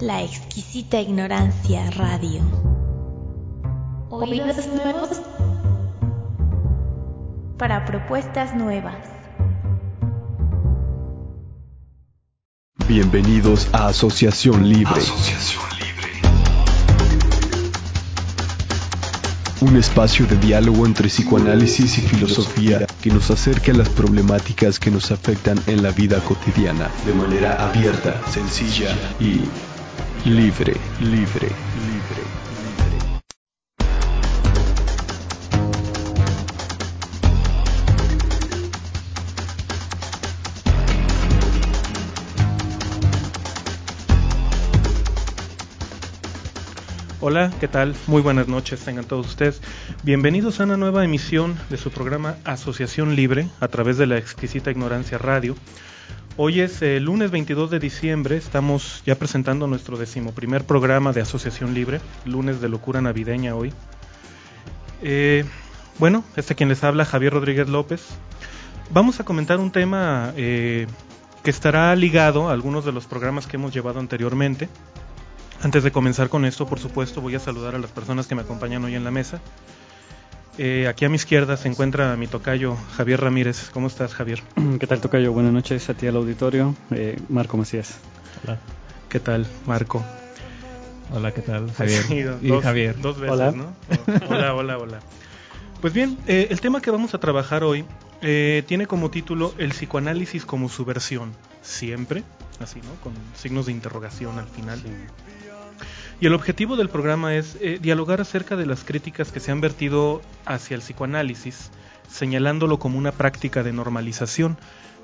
La exquisita ignorancia radio. Oídos nuevos para propuestas nuevas. Bienvenidos a Asociación Libre. Un espacio de diálogo entre psicoanálisis y filosofía que nos acerca a las problemáticas que nos afectan en la vida cotidiana de manera abierta, sencilla y libre, libre, libre. Hola, ¿qué tal? Muy buenas noches, tengan todos ustedes. Bienvenidos a una nueva emisión de su programa Asociación Libre a través de la exquisita ignorancia radio. Hoy es el lunes 22 de diciembre, estamos ya presentando nuestro decimoprimer programa de Asociación Libre, lunes de locura navideña hoy. Eh, bueno, este quien les habla, Javier Rodríguez López. Vamos a comentar un tema eh, que estará ligado a algunos de los programas que hemos llevado anteriormente. Antes de comenzar con esto, por supuesto, voy a saludar a las personas que me acompañan hoy en la mesa. Eh, aquí a mi izquierda se encuentra mi tocayo Javier Ramírez. ¿Cómo estás, Javier? ¿Qué tal, tocayo? Buenas noches a ti al auditorio. Eh, Marco Macías. Hola. ¿Qué tal, Marco? Hola, ¿qué tal, Javier? Sí, y dos, Javier. Dos veces, Hola. ¿no? Hola, hola, hola. Pues bien, eh, el tema que vamos a trabajar hoy eh, tiene como título El psicoanálisis como su versión. Siempre, así, ¿no? Con signos de interrogación al final. Y el objetivo del programa es eh, dialogar acerca de las críticas que se han vertido hacia el psicoanálisis, señalándolo como una práctica de normalización,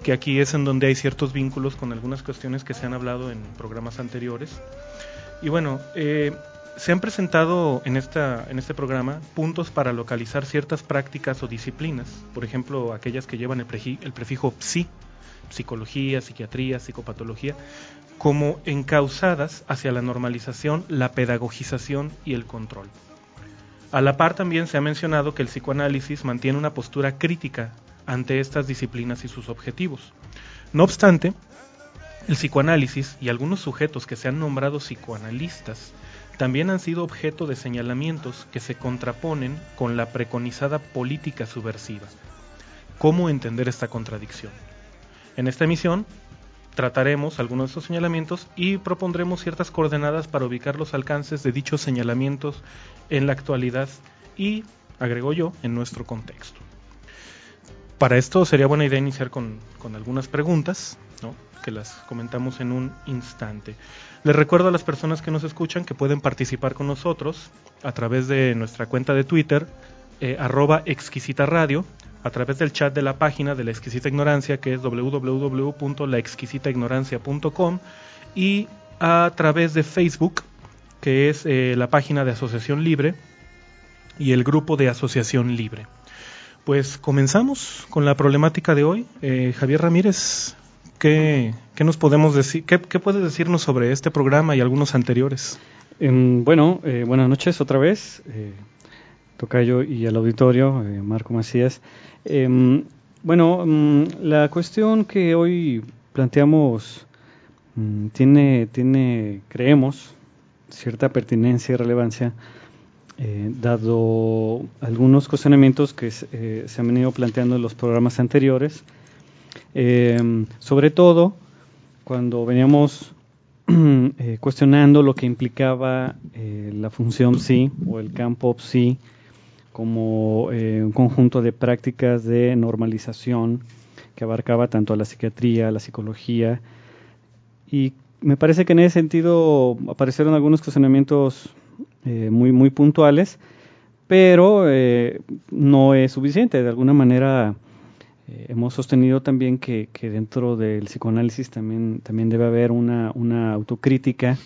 que aquí es en donde hay ciertos vínculos con algunas cuestiones que se han hablado en programas anteriores. Y bueno, eh, se han presentado en, esta, en este programa puntos para localizar ciertas prácticas o disciplinas, por ejemplo, aquellas que llevan el, el prefijo psi, psicología, psiquiatría, psicopatología, como encausadas hacia la normalización, la pedagogización y el control. A la par también se ha mencionado que el psicoanálisis mantiene una postura crítica ante estas disciplinas y sus objetivos. No obstante, el psicoanálisis y algunos sujetos que se han nombrado psicoanalistas también han sido objeto de señalamientos que se contraponen con la preconizada política subversiva. ¿Cómo entender esta contradicción? En esta emisión trataremos algunos de estos señalamientos y propondremos ciertas coordenadas para ubicar los alcances de dichos señalamientos en la actualidad y, agrego yo, en nuestro contexto. Para esto sería buena idea iniciar con, con algunas preguntas, que las comentamos en un instante. Les recuerdo a las personas que nos escuchan que pueden participar con nosotros a través de nuestra cuenta de Twitter, eh, a través del chat de la página de la exquisita ignorancia que es www.laexquisitaignorancia.com y a través de Facebook que es eh, la página de Asociación Libre y el grupo de Asociación Libre. Pues comenzamos con la problemática de hoy. Eh, Javier Ramírez, ¿qué, qué nos podemos decir? ¿Qué, qué puedes decirnos sobre este programa y algunos anteriores? Em, bueno, eh, buenas noches otra vez, tocayo y al auditorio, eh, Marco Macías. Em, bueno, mm, la cuestión que hoy planteamos mm, tiene, tiene, creemos, cierta pertinencia y relevancia, eh, dado algunos cuestionamientos que se- eh, se han venido planteando en los programas anteriores. Em, sobre todo cuando veníamos eh, cuestionando lo que implicaba la función psi o el campo psi como eh, un conjunto de prácticas de normalización que abarcaba tanto a la psiquiatría, a la psicología y me parece que en ese sentido aparecieron algunos cuestionamientos eh, muy muy puntuales, pero eh, no es suficiente. De alguna manera hemos sostenido también que, que dentro del psicoanálisis también, también debe haber una, una autocrítica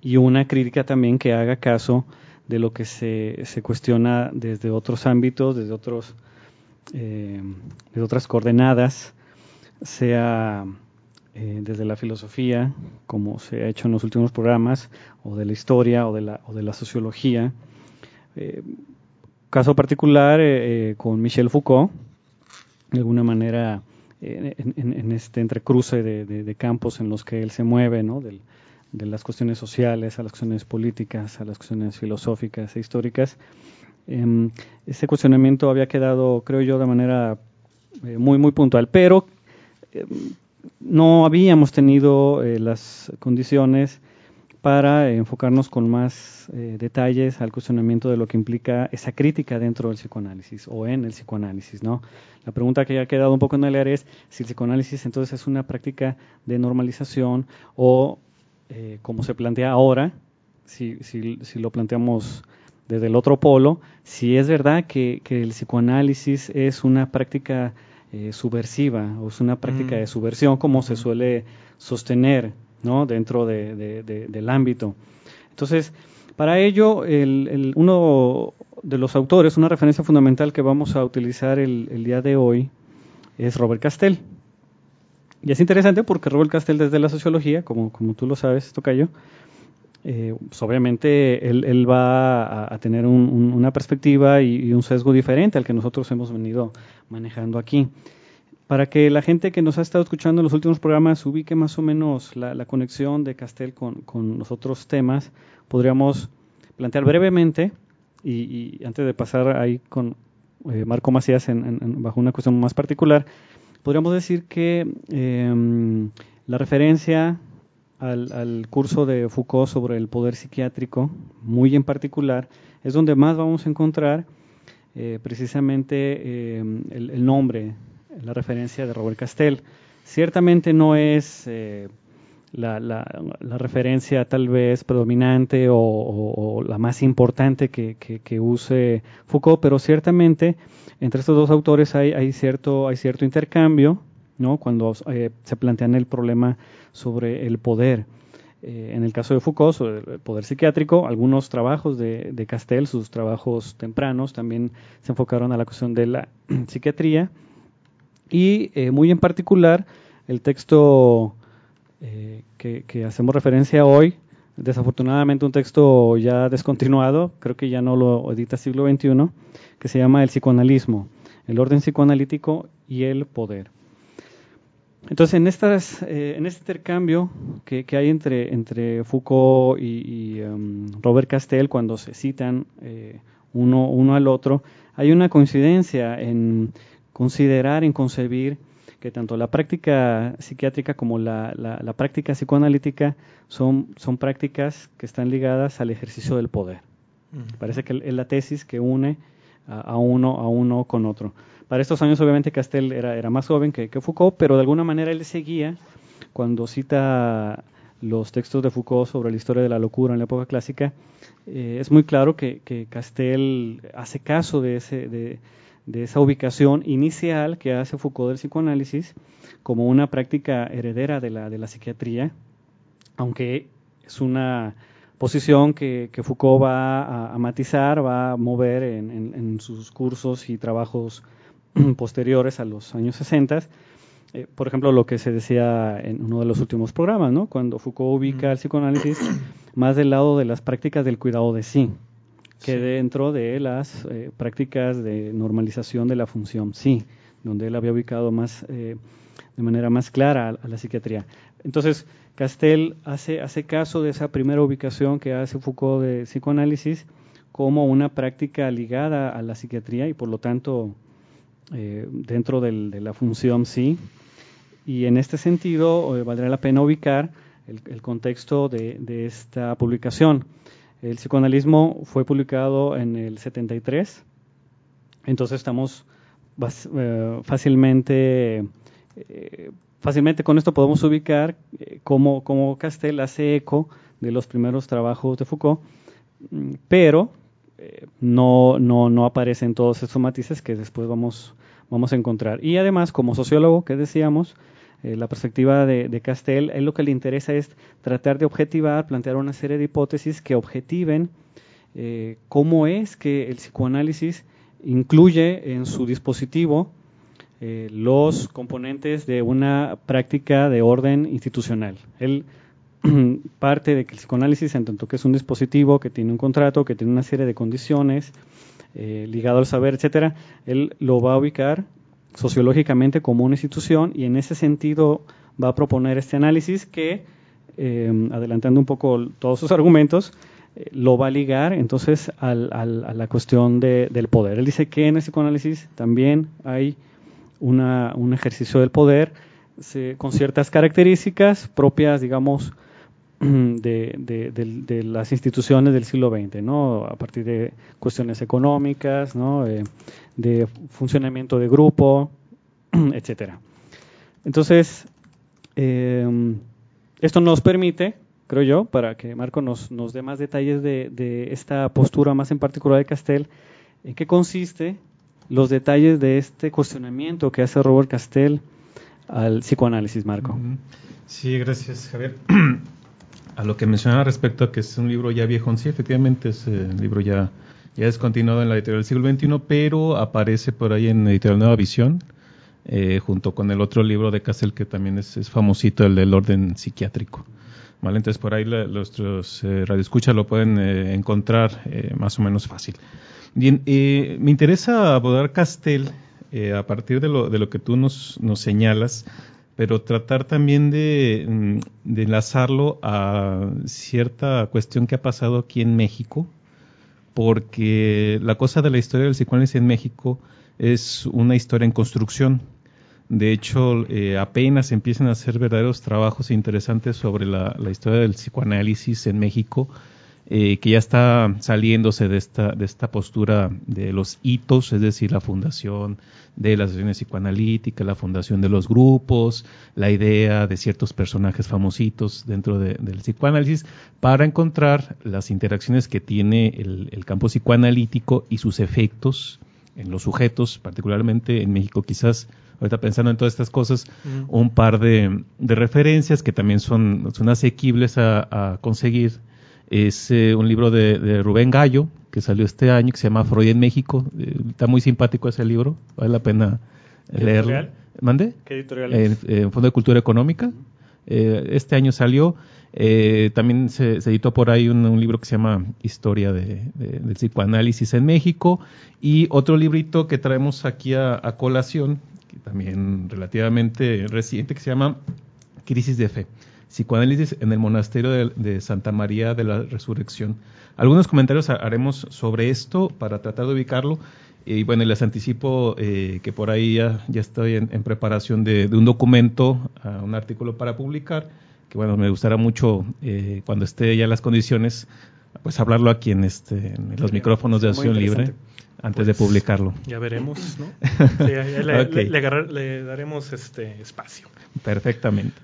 y una crítica también que haga caso de lo que se, se cuestiona desde otros ámbitos, desde otros eh, otras coordenadas, sea eh, desde la filosofía, como se ha hecho en los últimos programas, o de la historia, o de la, o de la sociología. Eh, caso particular con Michel Foucault, de alguna manera en, este entrecruce de, de- de campos en los que él se mueve, ¿no? del, de las cuestiones sociales a las cuestiones políticas, a las cuestiones filosóficas e históricas. Eh, ese cuestionamiento había quedado, creo yo, de manera eh, muy, muy puntual, pero em, no habíamos tenido eh, las condiciones para enfocarnos con más eh, detalles al cuestionamiento de lo que implica esa crítica dentro del psicoanálisis o en el psicoanálisis, ¿no? La pregunta que ya ha quedado un poco en el aire es si el psicoanálisis entonces es una práctica de normalización o, eh, como se plantea ahora, si, si, si, lo planteamos desde el otro polo, si es verdad que, que el psicoanálisis es una práctica eh, subversiva o es una práctica mm. de subversión, como se suele sostener ¿no? dentro de, de, de, del ámbito. Entonces, para ello, el, el, uno de los autores, una referencia fundamental que vamos a utilizar el, el, día de hoy, es Robert Castell. Y es interesante porque Robert Castell desde la sociología, como, como tú lo sabes, Tocayo, eh, pues obviamente él, él va a, a tener un, un, una perspectiva y, y, un sesgo diferente al que nosotros hemos venido manejando aquí. Para que la gente que nos ha estado escuchando en los últimos programas ubique más o menos la, la conexión de Castel con, con, los otros temas, podríamos plantear brevemente, y, y antes de pasar ahí con eh, Marco Macías en, en, bajo una cuestión más particular, podríamos decir que eh, la referencia al, al, curso de Foucault sobre el poder psiquiátrico, muy en particular, es donde más vamos a encontrar eh, precisamente eh, el, el nombre la referencia de Robert Castell. Ciertamente no es eh, la, la, referencia tal vez predominante o, la más importante que, que, use Foucault, pero ciertamente entre estos dos autores hay, hay, cierto, hay cierto intercambio ¿no? cuando eh, se plantean el problema sobre el poder. Eh, en el caso de Foucault, sobre el poder psiquiátrico, algunos trabajos de, de Castell, sus trabajos tempranos, también se enfocaron a la cuestión de la psiquiatría y eh, muy en particular el texto eh, que, que, hacemos referencia hoy, desafortunadamente un texto ya descontinuado, creo que ya no lo edita siglo XXI, que se llama El psicoanalismo, el orden psicoanalítico y el poder. Entonces, en, estas, eh, en este intercambio que, que, hay entre, entre Foucault y, y um, Robert Castell, cuando se citan eh, uno, uno al otro, hay una coincidencia en considerar, en concebir que tanto la práctica psiquiátrica como la, la, la práctica psicoanalítica son, son, prácticas que están ligadas al ejercicio del poder. Parece que es la tesis que une a, a, uno, a uno con otro. Para estos años, obviamente, Castell era, era más joven que, que, Foucault, pero de alguna manera él seguía cuando cita los textos de Foucault sobre la historia de la locura en la época clásica. Eh, es muy claro que, que Castell hace caso de ese. De, de esa ubicación inicial que hace Foucault del psicoanálisis como una práctica heredera de la, de la psiquiatría, aunque es una posición que, que Foucault va a, a, matizar, va a mover en, en, en sus cursos y trabajos posteriores a los años 60. Eh, por ejemplo, lo que se decía en uno de los últimos programas, ¿no? cuando Foucault ubica el psicoanálisis más del lado de las prácticas del cuidado de sí que sí. dentro de las eh, prácticas de normalización de la función sí, donde él había ubicado más eh, de manera más clara a, a, la psiquiatría. Entonces, Castell hace, hace caso de esa primera ubicación que hace Foucault de psicoanálisis como una práctica ligada a la psiquiatría y por lo tanto eh, dentro del, de la función sí. Y en este sentido, eh, valdría la pena ubicar el, el contexto de, de esta publicación. El psicoanalismo fue publicado en el 73, entonces estamos eh, fácilmente, eh, fácilmente con esto podemos ubicar eh, cómo, cómo hace eco de los primeros trabajos de Foucault, mm, pero no, no, no aparecen todos estos matices que después vamos, vamos a encontrar. Y además, como sociólogo, que decíamos, eh, la perspectiva de, de Castell, él lo que le interesa es tratar de objetivar, plantear una serie de hipótesis que objetiven eh, cómo es que el psicoanálisis incluye en su dispositivo eh, los componentes de una práctica de orden institucional. Él parte de que el psicoanálisis, en tanto que es un dispositivo que tiene un contrato, que tiene una serie de condiciones eh, ligado al saber, etcétera, él lo va a ubicar sociológicamente como una institución y en ese sentido va a proponer este análisis que eh, adelantando un poco todos sus argumentos, eh, lo va a ligar entonces al, a la cuestión de, del poder. Él dice que en el psicoanálisis también hay una, un ejercicio del poder se, con ciertas características propias, digamos, de, de, de, las instituciones del siglo XX, ¿no? a partir de cuestiones económicas, ¿no? Eh, de funcionamiento de grupo, etcétera. Entonces, eh, esto nos permite, creo yo, para que Marco nos, nos dé más detalles de, esta postura más en particular de Castel, en qué consiste los detalles de este cuestionamiento que hace Robert Castel al psicoanálisis, Marco. Sí, gracias, Javier. a lo que mencionaba respecto a que es un libro ya viejo, sí, efectivamente es un libro ya, ya descontinuado en la editorial del siglo XXI, pero aparece por ahí en editorial Nueva Visión, eh, junto con el otro libro de Castel que también es, es famosito, el del orden psiquiátrico. ¿Vale? Entonces por ahí la, nuestros eh, radioescuchas lo pueden eh, encontrar eh, más o menos fácil. Bien, eh, me interesa abordar Castel eh, a partir de lo, de lo que tú nos, nos señalas, pero tratar también de, de, enlazarlo a cierta cuestión que ha pasado aquí en México, porque la cosa de la historia del psicoanálisis en México es una historia en construcción. De hecho, eh, apenas empiezan a hacer verdaderos trabajos interesantes sobre la, la historia del psicoanálisis en México, eh, que ya está saliéndose de esta, de esta postura de los hitos, es decir, la fundación de las sesiones psicoanalíticas, la fundación de los grupos, la idea de ciertos personajes famositos dentro de, del psicoanálisis, para encontrar las interacciones que tiene el, el campo psicoanalítico y sus efectos en los sujetos, particularmente en México quizás ahorita pensando en todas estas cosas, mm. un par de, de, referencias que también son, son asequibles a, a conseguir. Es eh, un libro de, de, Rubén Gallo, que salió este año, que se llama Freud en México. Eh, está muy simpático ese libro, vale la pena leerlo. Editorial? ¿Mande? ¿Qué editorial es? En, Fondo de Cultura Económica. Eh, este año salió. Eh, también se, se, editó por ahí un, un, libro que se llama Historia de, de, del psicoanálisis en México y otro librito que traemos aquí a, a colación, que también relativamente reciente, que se llama Crisis de Fe. Psicoanálisis en el monasterio de, de, Santa María de la Resurrección. Algunos comentarios haremos sobre esto para tratar de ubicarlo. Y bueno, les anticipo eh, que por ahí ya, ya estoy en, en preparación de, de, un documento, uh, un artículo para publicar, que bueno, me gustará mucho eh, cuando esté ya las condiciones, pues hablarlo aquí en, este, en los micrófonos de Acción Libre antes pues, de publicarlo. Ya veremos, ¿no? Sí, le, okay. le, le, agarrar, le, daremos este espacio. Perfectamente.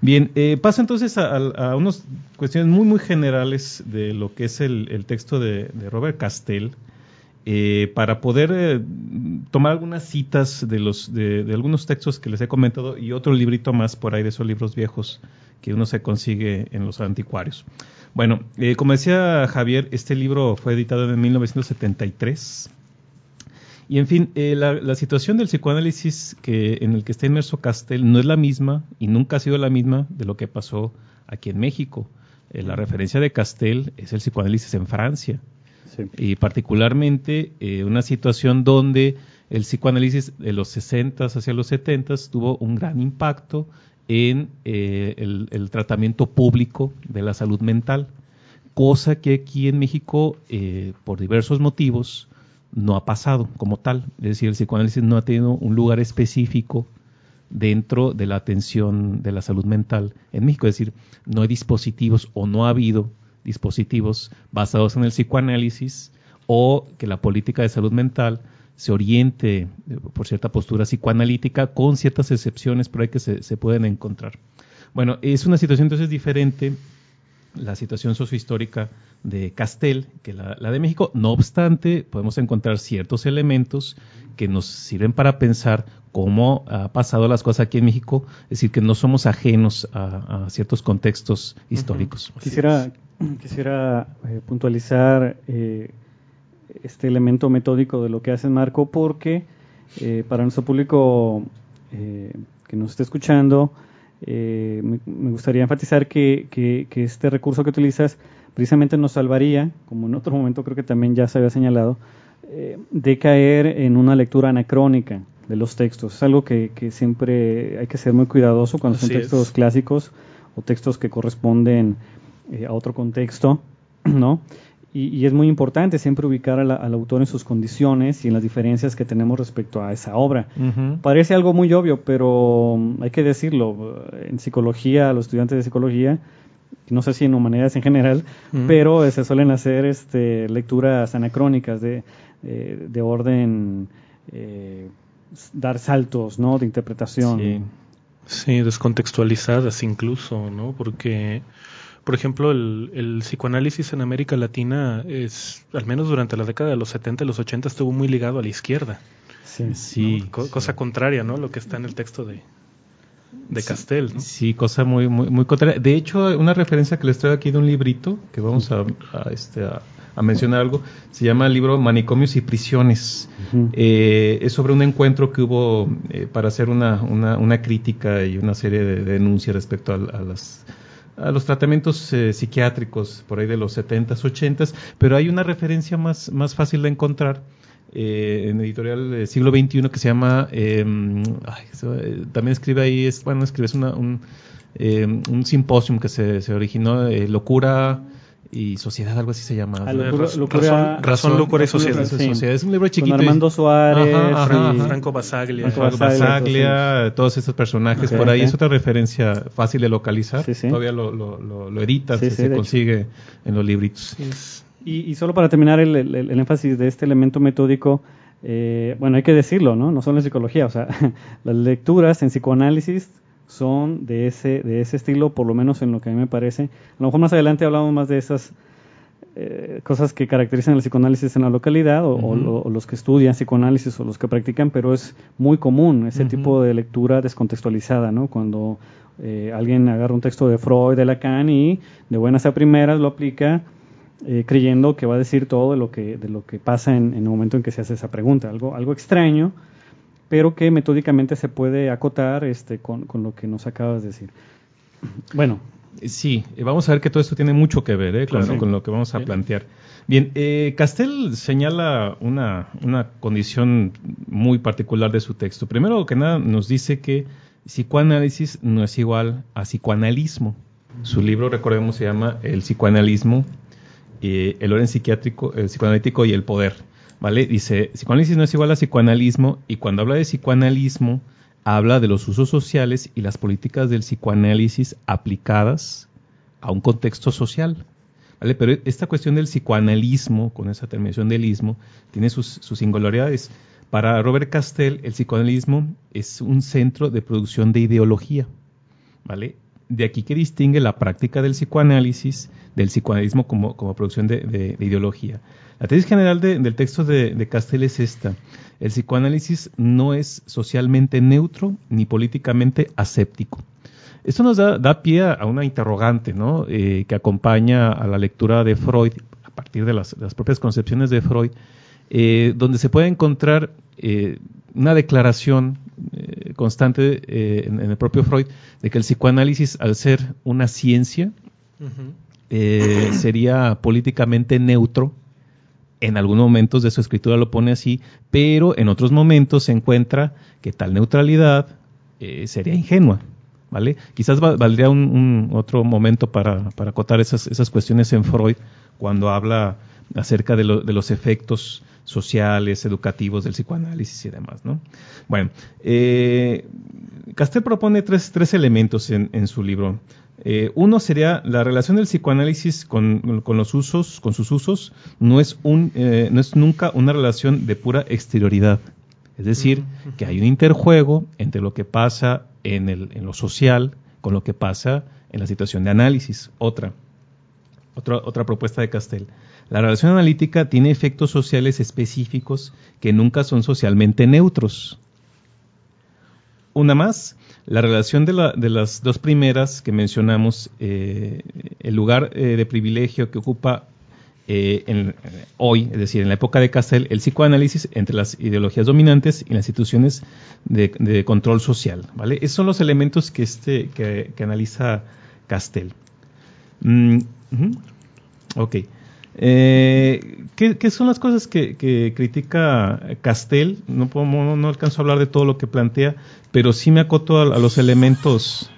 Bien, eh, paso entonces a, a, a, unas cuestiones muy, muy generales de lo que es el, el texto de, de, Robert Castell, eh, para poder eh, tomar algunas citas de, los, de, de, algunos textos que les he comentado y otro librito más por ahí de esos libros viejos que uno se consigue en los anticuarios. Bueno, eh, como decía Javier, este libro fue editado en 1973. Y en fin, eh, la, la, situación del psicoanálisis que, en el que está inmerso Castell no es la misma y nunca ha sido la misma de lo que pasó aquí en México. Eh, la referencia de Castell es el psicoanálisis en Francia. Sí. Y particularmente eh, una situación donde el psicoanálisis de los 60 hacia los 70 tuvo un gran impacto en eh, el, el, tratamiento público de la salud mental, cosa que aquí en México, eh, por diversos motivos, no ha pasado como tal. Es decir, el psicoanálisis no ha tenido un lugar específico dentro de la atención de la salud mental en México. Es decir, no hay dispositivos o no ha habido dispositivos basados en el psicoanálisis o que la política de salud mental se oriente por cierta postura psicoanalítica con ciertas excepciones por ahí que se, se pueden encontrar. Bueno, es una situación entonces diferente la situación sociohistórica de Castel que la, la, de México. No obstante, podemos encontrar ciertos elementos que nos sirven para pensar cómo ha pasado las cosas aquí en México, es decir, que no somos ajenos a, a ciertos contextos históricos. Uh -huh. Quisiera, quisiera eh, puntualizar eh, este elemento metódico de lo que hace Marco porque eh, para nuestro público eh, que nos esté escuchando eh, me, me, gustaría enfatizar que, que, que, este recurso que utilizas precisamente nos salvaría, como en otro momento creo que también ya se había señalado, eh, de caer en una lectura anacrónica de los textos. Es algo que, que siempre hay que ser muy cuidadoso cuando Así son textos es. clásicos o textos que corresponden a otro contexto, ¿no? Y, es muy importante siempre ubicar al, autor en sus condiciones y en las diferencias que tenemos respecto a esa obra. Parece algo muy obvio, pero mm, hay que decirlo. En psicología, los estudiantes de psicología, no sé si en humanidades en general, pero se suelen hacer este, lecturas anacrónicas de, eh, de orden, eh, dar saltos ¿no? de interpretación. Sí. sí, descontextualizadas incluso, ¿no? Porque por ejemplo, el, psicoanálisis en América Latina es, al menos durante la década de los 70 y los 80, estuvo muy ligado a la izquierda. Sí, sí, cosa contraria, ¿no? Lo que está en el texto de, de Castel. ¿no? Sí, cosa muy, muy, muy contraria. De hecho, una referencia que les traigo aquí de un librito, que vamos a, este, a, mencionar algo, se llama el libro Manicomios y Prisiones. Eh, es sobre un encuentro que hubo eh, para hacer una, una, una, crítica y una serie de, denuncias respecto a las a los tratamientos eh, psiquiátricos por ahí de los 70s, 80s, pero hay una referencia más, más fácil de encontrar eh, en editorial del siglo XXI que se llama, em, eh, también escribe ahí, es, bueno, escribe, es una, un, em, un simposium que se, se originó, Locura y Sociedad, algo así se llama. Ah, razón, razón, Locura y Sociedad. Es un libro chiquito. Con Armando Suárez, Franco Basaglia. Franco Basaglia, todos estos personajes. por ahí es otra referencia fácil de localizar. Todavía lo, lo, lo, editan, se consigue en los libritos. Y, y, solo para terminar el, el, énfasis de este elemento metódico, eh, bueno, hay que decirlo, ¿no? No solo en psicología, o sea, las lecturas en psicoanálisis son de ese, de ese estilo, por lo menos en lo que a mí me parece. A lo mejor más adelante hablamos más de esas eh, cosas que caracterizan el psicoanálisis en la localidad o, los que estudian psicoanálisis o los que practican, pero es muy común ese tipo de lectura descontextualizada, ¿no? Cuando eh, alguien agarra un texto de Freud, de Lacan y de buenas a primeras lo aplica eh, creyendo que va a decir todo de lo que, de lo que pasa en, en, el momento en que se hace esa pregunta. Algo, algo extraño, pero que metódicamente se puede acotar este, con, con lo que nos acabas de decir. Bueno. Sí, vamos a ver que todo esto tiene mucho que ver ¿eh? con, lo que vamos a plantear. Bien, eh, Castel señala una, una condición muy particular de su texto. Primero que nada, nos dice que psicoanálisis no es igual a psicoanalismo. Su libro, recordemos, se llama El psicoanalismo, eh, el orden psiquiátrico, el psicoanalítico y el poder. ¿Vale? Dice, psicoanálisis no es igual a psicoanalismo y cuando habla de psicoanalismo habla de los usos sociales y las políticas del psicoanálisis aplicadas a un contexto social. ¿Vale? Pero esta cuestión del psicoanalismo, con esa terminación del ismo, tiene sus, sus singularidades. Para Robert Castell, el psicoanalismo es un centro de producción de ideología. ¿vale? De aquí que distingue la práctica del psicoanálisis del psicoanalismo como, como producción de ideología. La tesis general del texto de, Castell es esta. El psicoanálisis no es socialmente neutro ni políticamente aséptico. Esto nos da, pie a una interrogante ¿no? Eh, que acompaña a la lectura de Freud, a partir de las, propias concepciones de Freud, eh, donde se puede encontrar eh, una declaración constante en, el propio Freud de que el psicoanálisis, al ser una ciencia, sería políticamente neutro en algunos momentos de su escritura lo pone así, pero en otros momentos se encuentra que tal neutralidad eh, sería ingenua. ¿Vale? Quizás valdría un, otro momento para, para acotar esas, esas, cuestiones en Freud cuando habla acerca de, los efectos sociales, educativos del psicoanálisis y demás. ¿no? Bueno, eh, Castel propone tres, tres elementos en, en su libro. Eh, uno sería la relación del psicoanálisis con, los usos, con sus usos, no es, un, eh, no es nunca una relación de pura exterioridad. Es decir, que hay un interjuego entre lo que pasa en, el, en lo social con lo que pasa en la situación de análisis. Otra, otra, otra propuesta de Castell. La relación analítica tiene efectos sociales específicos que nunca son socialmente neutros. Una más, la relación de, la, de las dos primeras que mencionamos, eh, el lugar eh, de privilegio que ocupa eh, hoy, es decir, en la época de Castell, el psicoanálisis entre las ideologías dominantes y las instituciones de, control social. Esos son los elementos que, este, que, analiza Castell. Mm. Eh, ¿qué, son las cosas que, critica Castell? No, no, alcanzo a hablar de todo lo que plantea, pero sí me acoto a, los elementos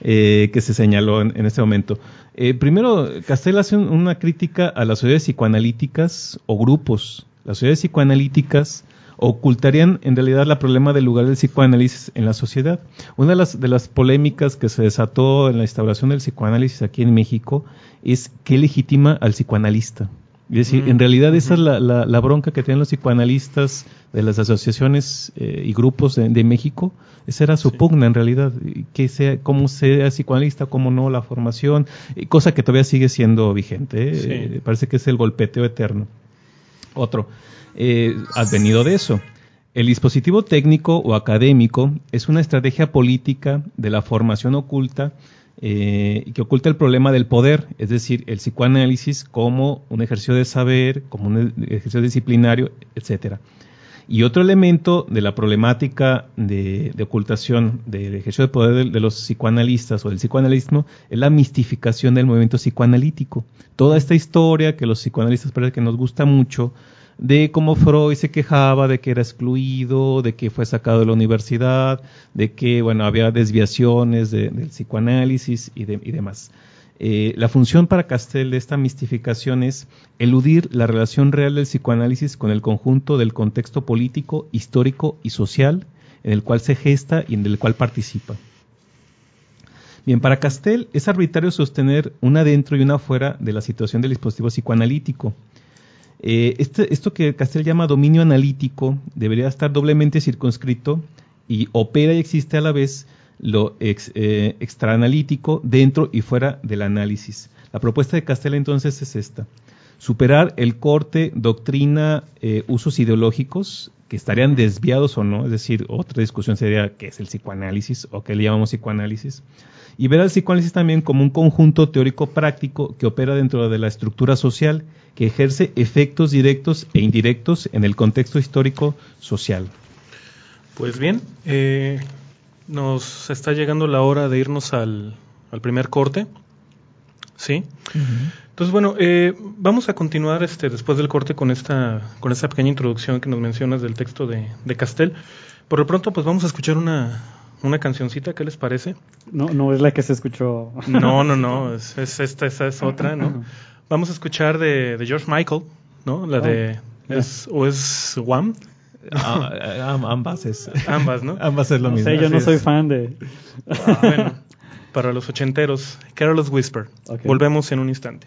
eh, que se señaló en, este momento. Eh, primero, Castell hace una crítica a las sociedades psicoanalíticas o grupos. Las sociedades psicoanalíticas ocultarían en realidad el problema del lugar del psicoanálisis en la sociedad. Una de las, de las polémicas que se desató en la instauración del psicoanálisis aquí en México es qué legitima al psicoanalista. Es decir, en realidad esa es la, la, bronca que tienen los psicoanalistas de las asociaciones eh, y grupos de, México. Esa era su pugna en realidad, que sea, cómo sea psicoanalista, cómo no, la formación, cosa que todavía sigue siendo vigente. ¿eh? parece que es el golpeteo eterno. Otro, eh, advenido de eso. El dispositivo técnico o académico es una estrategia política de la formación oculta eh, que oculta el problema del poder, es decir, el psicoanálisis como un ejercicio de saber, como un ejercicio disciplinario, etcétera. Y otro elemento de la problemática de, ocultación del ejercicio de poder de, los psicoanalistas o del psicoanalismo es la mistificación del movimiento psicoanalítico. Toda esta historia que los psicoanalistas parece que nos gusta mucho, de cómo Freud se quejaba de que era excluido, de que fue sacado de la universidad, de que bueno había desviaciones del psicoanálisis y, demás. Eh, la función para Castell de esta mistificación es eludir la relación real del psicoanálisis con el conjunto del contexto político, histórico y social en el cual se gesta y en el cual participa. Bien, para Castell es arbitrario sostener una dentro y una fuera de la situación del dispositivo psicoanalítico. Eh, este, esto que Castell llama dominio analítico debería estar doblemente circunscrito y opera y existe a la vez lo eh, extraanalítico dentro y fuera del análisis. La propuesta de Castell entonces es esta. Superar el corte, doctrina, eh, usos ideológicos que estarían desviados o no, es decir, otra discusión sería qué es el psicoanálisis o qué le llamamos psicoanálisis y ver al psicoanálisis también como un conjunto teórico práctico que opera dentro de la estructura social, que ejerce efectos directos e indirectos en el contexto histórico social. Pues bien, eh, nos está llegando la hora de irnos al, primer corte. ¿Sí? Entonces, bueno, eh, vamos a continuar este, después del corte con esta, con esta pequeña introducción que nos mencionas del texto de, de Castel. Por lo pronto, pues vamos a escuchar una, una cancioncita, ¿qué les parece? No, no es la que se escuchó. No, no, no, es, esta, esa es otra, ¿no? Vamos a escuchar de, George Michael, ¿no? La de, oh, es, o es Wham. Ah, ambas es. Ambas, ¿no? Ambas es lo mismo. yo no soy fan de. Ah, bueno, para los ochenteros, Carol's Whisper. Volvemos en un instante.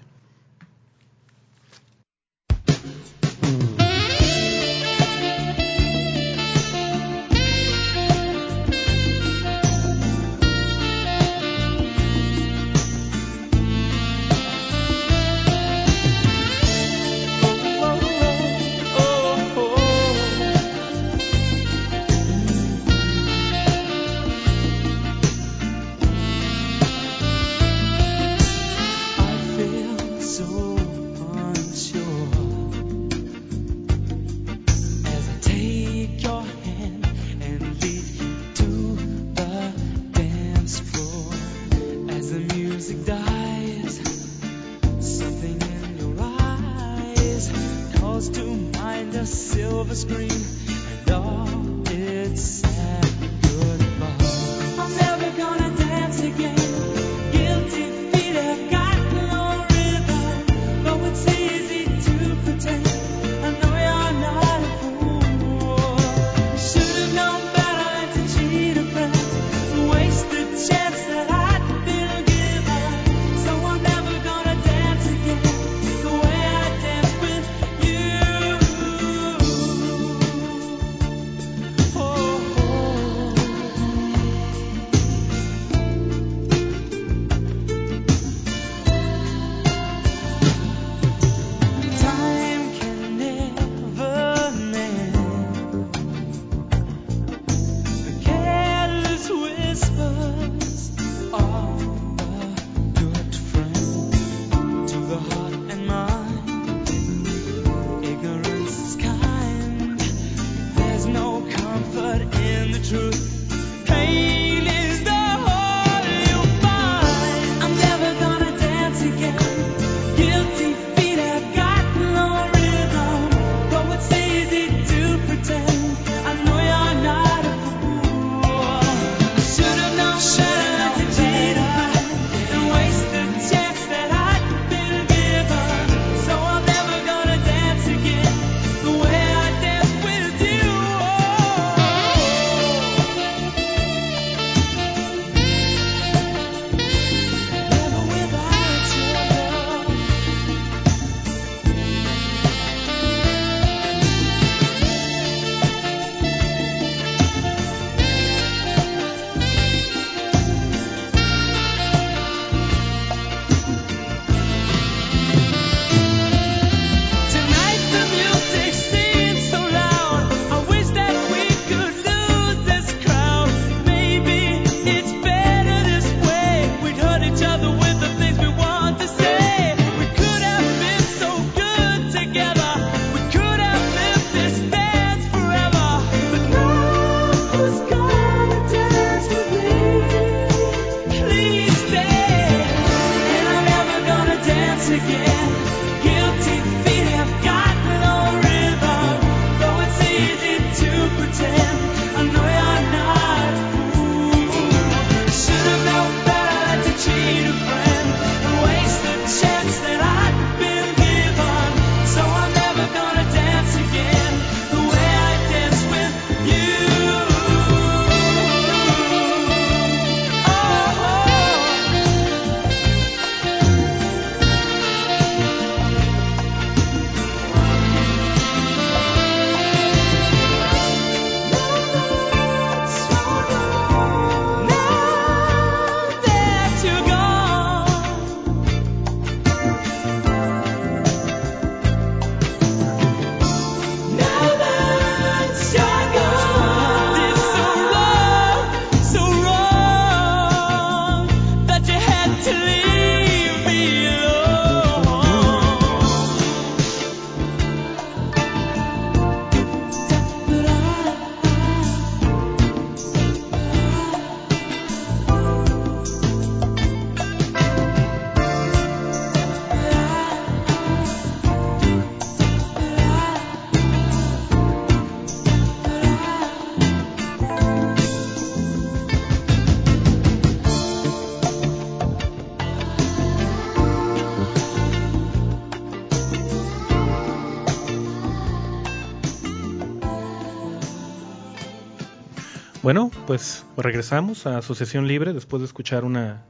Pues regresamos a Asociación Libre después de escuchar una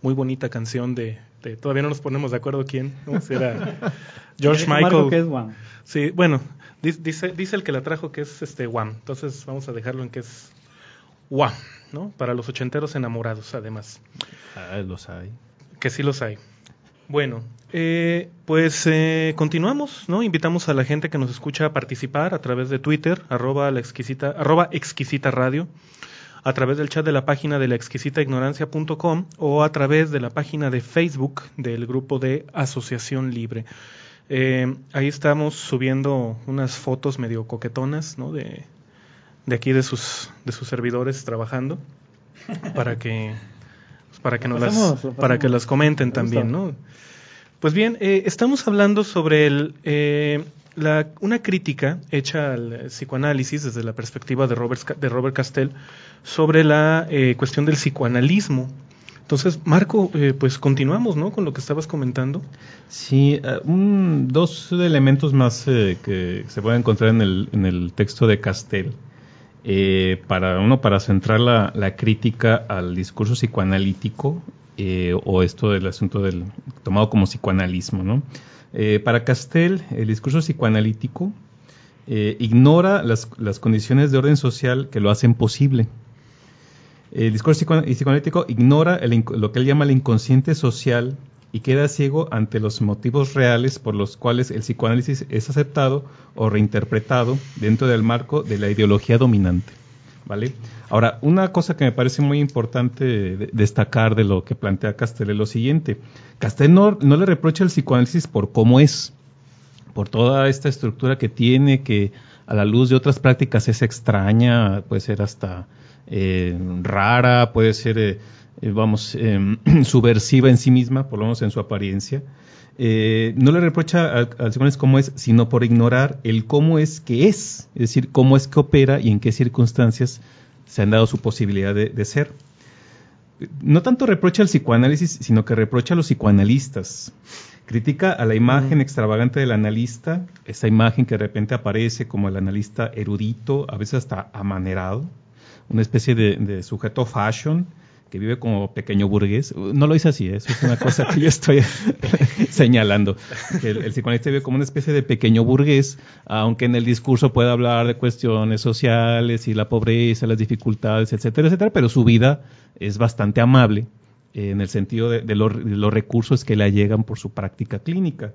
muy bonita canción de, de todavía no nos ponemos de acuerdo quién, ¿no? Si era George Michael. que es Wham. Sí, bueno, di- dice, dice el que la trajo que es este Wham, entonces vamos a dejarlo en que es Wham, ¿no? Para los ochenteros enamorados, además, Ah, los hay. que sí los hay. Bueno, eh, pues eh, continuamos, ¿no? Invitamos a la gente que nos escucha a participar a través de Twitter, arroba, la exquisita, arroba exquisita radio, a través del chat de la página de la exquisitaignorancia.com o a través de la página de Facebook del grupo de Asociación Libre. Eh, ahí estamos subiendo unas fotos medio coquetonas, ¿no? De, de aquí de sus, de sus servidores trabajando para que para que nos las, pasamos, para que las comenten también, ¿no? Pues bien, eh, estamos hablando sobre el, eh, la, una crítica hecha al psicoanálisis desde la perspectiva de Robert, de Robert Castell sobre la eh, cuestión del psicoanalismo. Entonces, Marco, eh, pues continuamos, ¿no? Con lo que estabas comentando. Sí, un- dos elementos más eh, que se pueden encontrar en el, en el texto de Castell. Eh, para uno, para centrar la, la crítica al discurso psicoanalítico eh, o esto del asunto del tomado como psicoanalismo, ¿no? Eh, para Castell, el discurso psicoanalítico ignora las, las condiciones de orden social que lo hacen posible. El discurso psico- psicoanalítico ignora lo que él llama el inconsciente social y queda ciego ante los motivos reales por los cuales el psicoanálisis es aceptado o reinterpretado dentro del marco de la ideología dominante. ¿Vale? Ahora, una cosa que me parece muy importante de- destacar de lo que plantea Castell es lo siguiente. Castell no, no le reprocha el psicoanálisis por cómo es, por toda esta estructura que tiene, que a la luz de otras prácticas es extraña, puede ser hasta eh, rara, puede ser, eh, eh, vamos, eh, subversiva en sí misma, por lo menos en su apariencia. Eh, no le reprocha al, al psicoanálisis cómo es, sino por ignorar el cómo es que es, es decir, cómo es que opera y en qué circunstancias se han dado su posibilidad de, de ser. No tanto reprocha al psicoanálisis, sino que reprocha a los psicoanalistas. Critica a la imagen extravagante del analista, esa imagen que de repente aparece como el analista erudito, a veces hasta amanerado, una especie de, de sujeto fashion que vive como pequeño burgués. No lo dice así, ¿eh? eso es una cosa que yo estoy señalando. Que el, el psicoanalista vive como una especie de pequeño burgués, aunque en el discurso pueda hablar de cuestiones sociales y la pobreza, las dificultades, etcétera, etcétera, pero su vida es bastante amable eh, en el sentido de, de los, de los recursos que le llegan por su práctica clínica.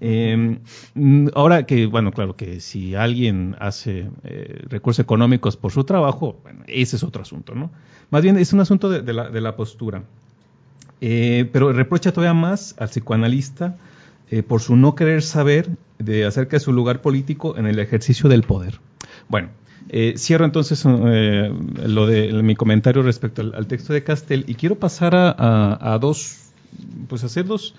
Eh, mm, ahora que, bueno, claro que si alguien hace eh, recursos económicos por su trabajo, bueno, ese es otro asunto, ¿no? Más bien es un asunto de, de la, la postura. Eh, pero reprocha todavía más al psicoanalista eh, por su no querer saber de acerca de su lugar político en el ejercicio del poder. Bueno, eh, cierro entonces eh, lo de mi comentario respecto al, texto de Castell y quiero pasar a, a- dos, pues hacer dos,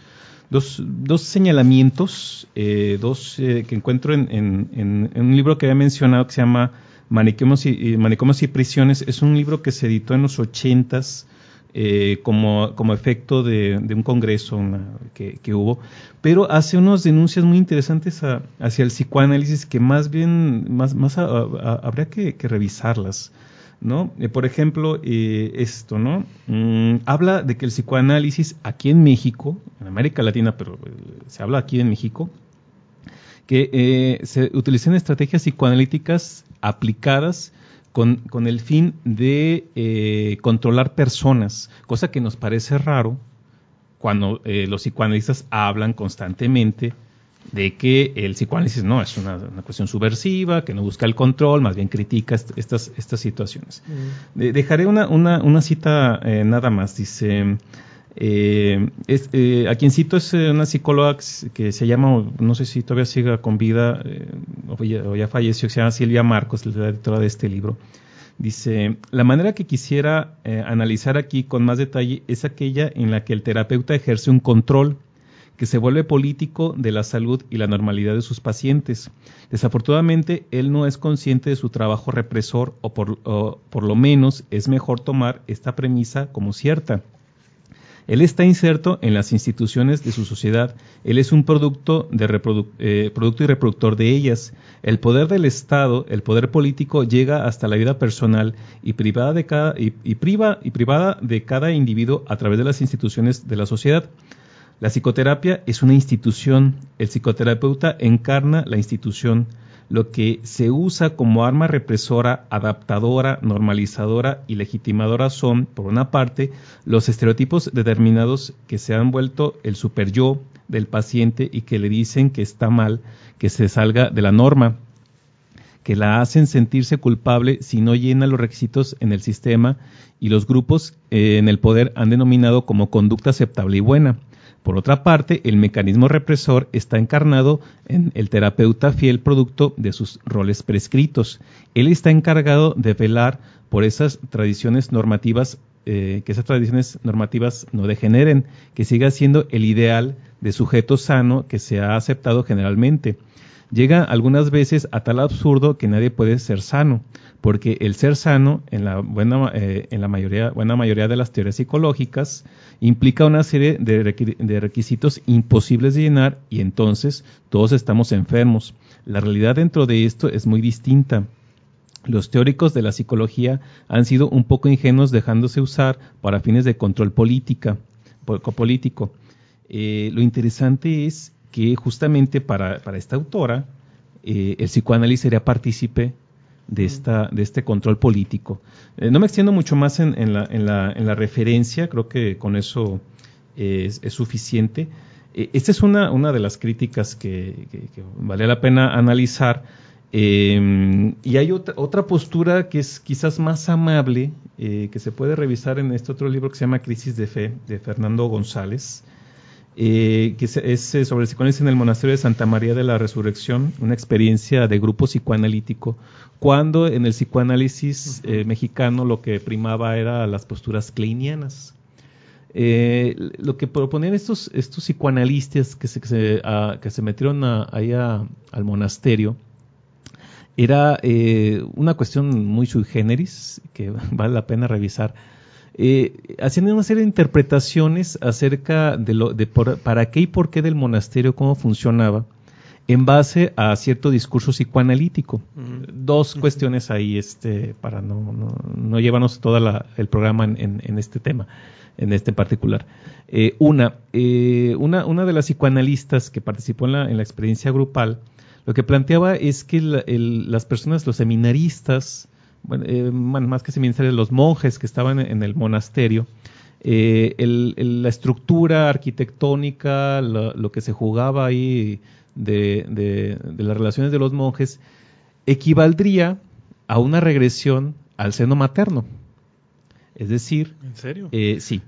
dos, dos señalamientos, eh, dos eh, que encuentro en, en- un libro que había mencionado que se llama Maniqueos y, y- Prisiones. Es un libro que se editó en los ochentas eh, como, como efecto de, un congreso una- que, que hubo, pero hace unas denuncias muy interesantes a- hacia el psicoanálisis que más bien, más, más habría que, que revisarlas. ¿no? Eh, por ejemplo, eh, esto, ¿no? Mm, habla de que el psicoanálisis aquí en México, en América Latina, pero eh, se habla aquí en México, que eh, se utilizan estrategias psicoanalíticas aplicadas con, con el fin de eh, controlar personas, cosa que nos parece raro cuando eh, los psicoanalistas hablan constantemente de que el psicoanálisis no es una, una cuestión subversiva, que no busca el control, más bien critica est- estas, estas situaciones. De- dejaré una, una, una cita eh, nada más. Dice, eh, es, eh, a quien cito es eh, una psicóloga que se- llama, no sé si todavía siga con vida, eh, o, ya, o ya falleció, que se llama Silvia Marcos, la editora de este libro. Dice, la manera que quisiera analizar aquí con más detalle es aquella en la que el terapeuta ejerce un control que se vuelve político de la salud y la normalidad de sus pacientes. Desafortunadamente, él no es consciente de su trabajo represor o por, o por lo menos es mejor tomar esta premisa como cierta. Él está inserto en las instituciones de su sociedad. Él es un producto, de eh, producto y reproductor de ellas. El poder del Estado, el poder político, llega hasta la vida personal y privada de cada, y, priva, y privada de cada individuo a través de las instituciones de la sociedad. La psicoterapia es una institución. El psicoterapeuta encarna la institución lo que se usa como arma represora, adaptadora, normalizadora y legitimadora son, por una parte, los estereotipos determinados que se han vuelto el super yo del paciente y que le dicen que está mal, que se salga de la norma, que la hacen sentirse culpable si no llena los requisitos en el sistema y los grupos eh, en el poder han denominado como conducta aceptable y buena. Por otra parte, el mecanismo represor está encarnado en el terapeuta fiel producto de sus roles prescritos. Él está encargado de velar por esas tradiciones normativas, eh, que esas tradiciones normativas no degeneren, que siga siendo el ideal de sujeto sano que se ha aceptado generalmente. Llega algunas veces a tal absurdo que nadie puede ser sano porque el ser sano, en la buena, eh, en la mayoría, buena mayoría de las teorías psicológicas, implica una serie de, requisitos imposibles de llenar y entonces todos estamos enfermos. La realidad dentro de esto es muy distinta. Los teóricos de la psicología han sido un poco ingenuos dejándose usar para fines de control política, político. Eh, lo interesante es que justamente para, esta autora, eh, el psicoanálisis sería partícipe de, esta, de este control político. Eh, no me extiendo mucho más en, en, la, en, la, en, la, referencia, creo que con eso es, es suficiente. Eh, esta es una, una de las críticas que, que, vale la pena analizar. Eh, y hay otra, otra, postura que es quizás más amable, que se puede revisar en este otro libro que se llama Crisis de Fe, de Fernando González, que es, sobre el psicoanálisis en el monasterio de Santa María de la Resurrección, una experiencia de grupo psicoanalítico cuando en el psicoanálisis eh, mexicano lo que primaba era las posturas kleinianas. Eh, lo que proponían estos, estos psicoanalistas que se, que se, que se metieron ahí al monasterio era eh, una cuestión muy sui generis que vale la pena revisar. Hacían una serie de interpretaciones acerca de, lo, de para qué y por qué del monasterio, cómo funcionaba en base a cierto discurso psicoanalítico. Dos cuestiones ahí, este, para no, no, llevarnos todo el programa en, este tema, en este particular. Eh, una, eh, una, una, de las psicoanalistas que participó en la, en la experiencia grupal, lo que planteaba es que las personas, los seminaristas, eh, bueno, más que seminaristas, los monjes que estaban en el monasterio, la estructura arquitectónica, lo, que se jugaba ahí de, las relaciones de los monjes equivaldría a una regresión al seno materno. Es decir, ¿En serio? Eh, sí,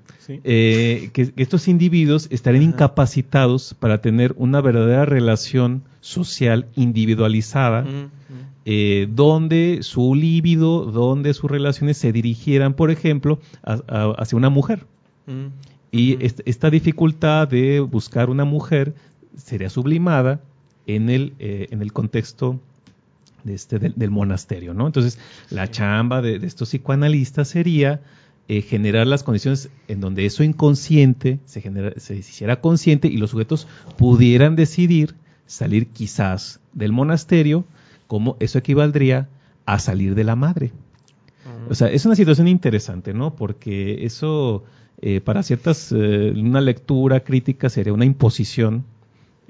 eh, que, estos individuos estarían incapacitados para tener una verdadera relación social individualizada, eh, donde su líbido, donde sus relaciones se dirigieran, por ejemplo, hacia una mujer. Y esta dificultad de buscar una mujer sería sublimada en el, eh, en el contexto de este, del, monasterio, ¿no? Entonces, la chamba de, estos psicoanalistas sería eh, generar las condiciones en donde eso inconsciente se, genera, se hiciera consciente y los sujetos pudieran decidir salir quizás del monasterio, como eso equivaldría a salir de la madre. O sea, es una situación interesante, ¿no? Porque eso, eh, para ciertas, una lectura crítica sería una imposición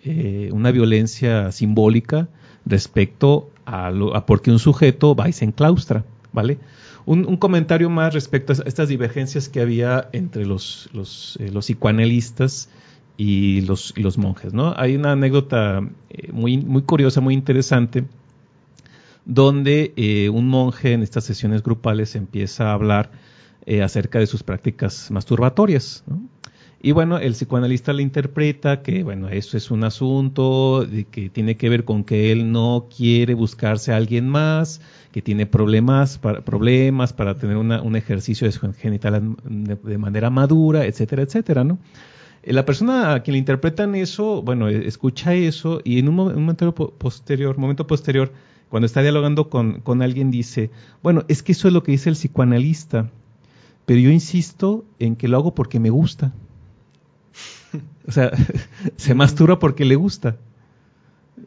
eh, una violencia simbólica respecto a, lo, a por qué un sujeto va y se enclaustra, ¿vale? Un, comentario más respecto a estas divergencias que había entre los, los, eh, psicoanalistas y los, los, monjes, ¿no? Hay una anécdota eh, muy, muy curiosa, muy interesante, donde un monje en estas sesiones grupales empieza a hablar acerca de sus prácticas masturbatorias, ¿no? Y bueno, el psicoanalista le interpreta que, bueno, eso es un asunto de que tiene que ver con que él no quiere buscarse a alguien más, que tiene problemas para, problemas para tener un ejercicio de su genital de, manera madura, etcétera, etcétera, ¿no? Eh, la persona a quien le interpretan eso, bueno, escucha eso y en un, momento posterior, momento posterior, cuando está dialogando con, con alguien, dice, bueno, es que eso es lo que dice el psicoanalista, pero yo insisto en que lo hago porque me gusta. O sea, se masturba porque le gusta.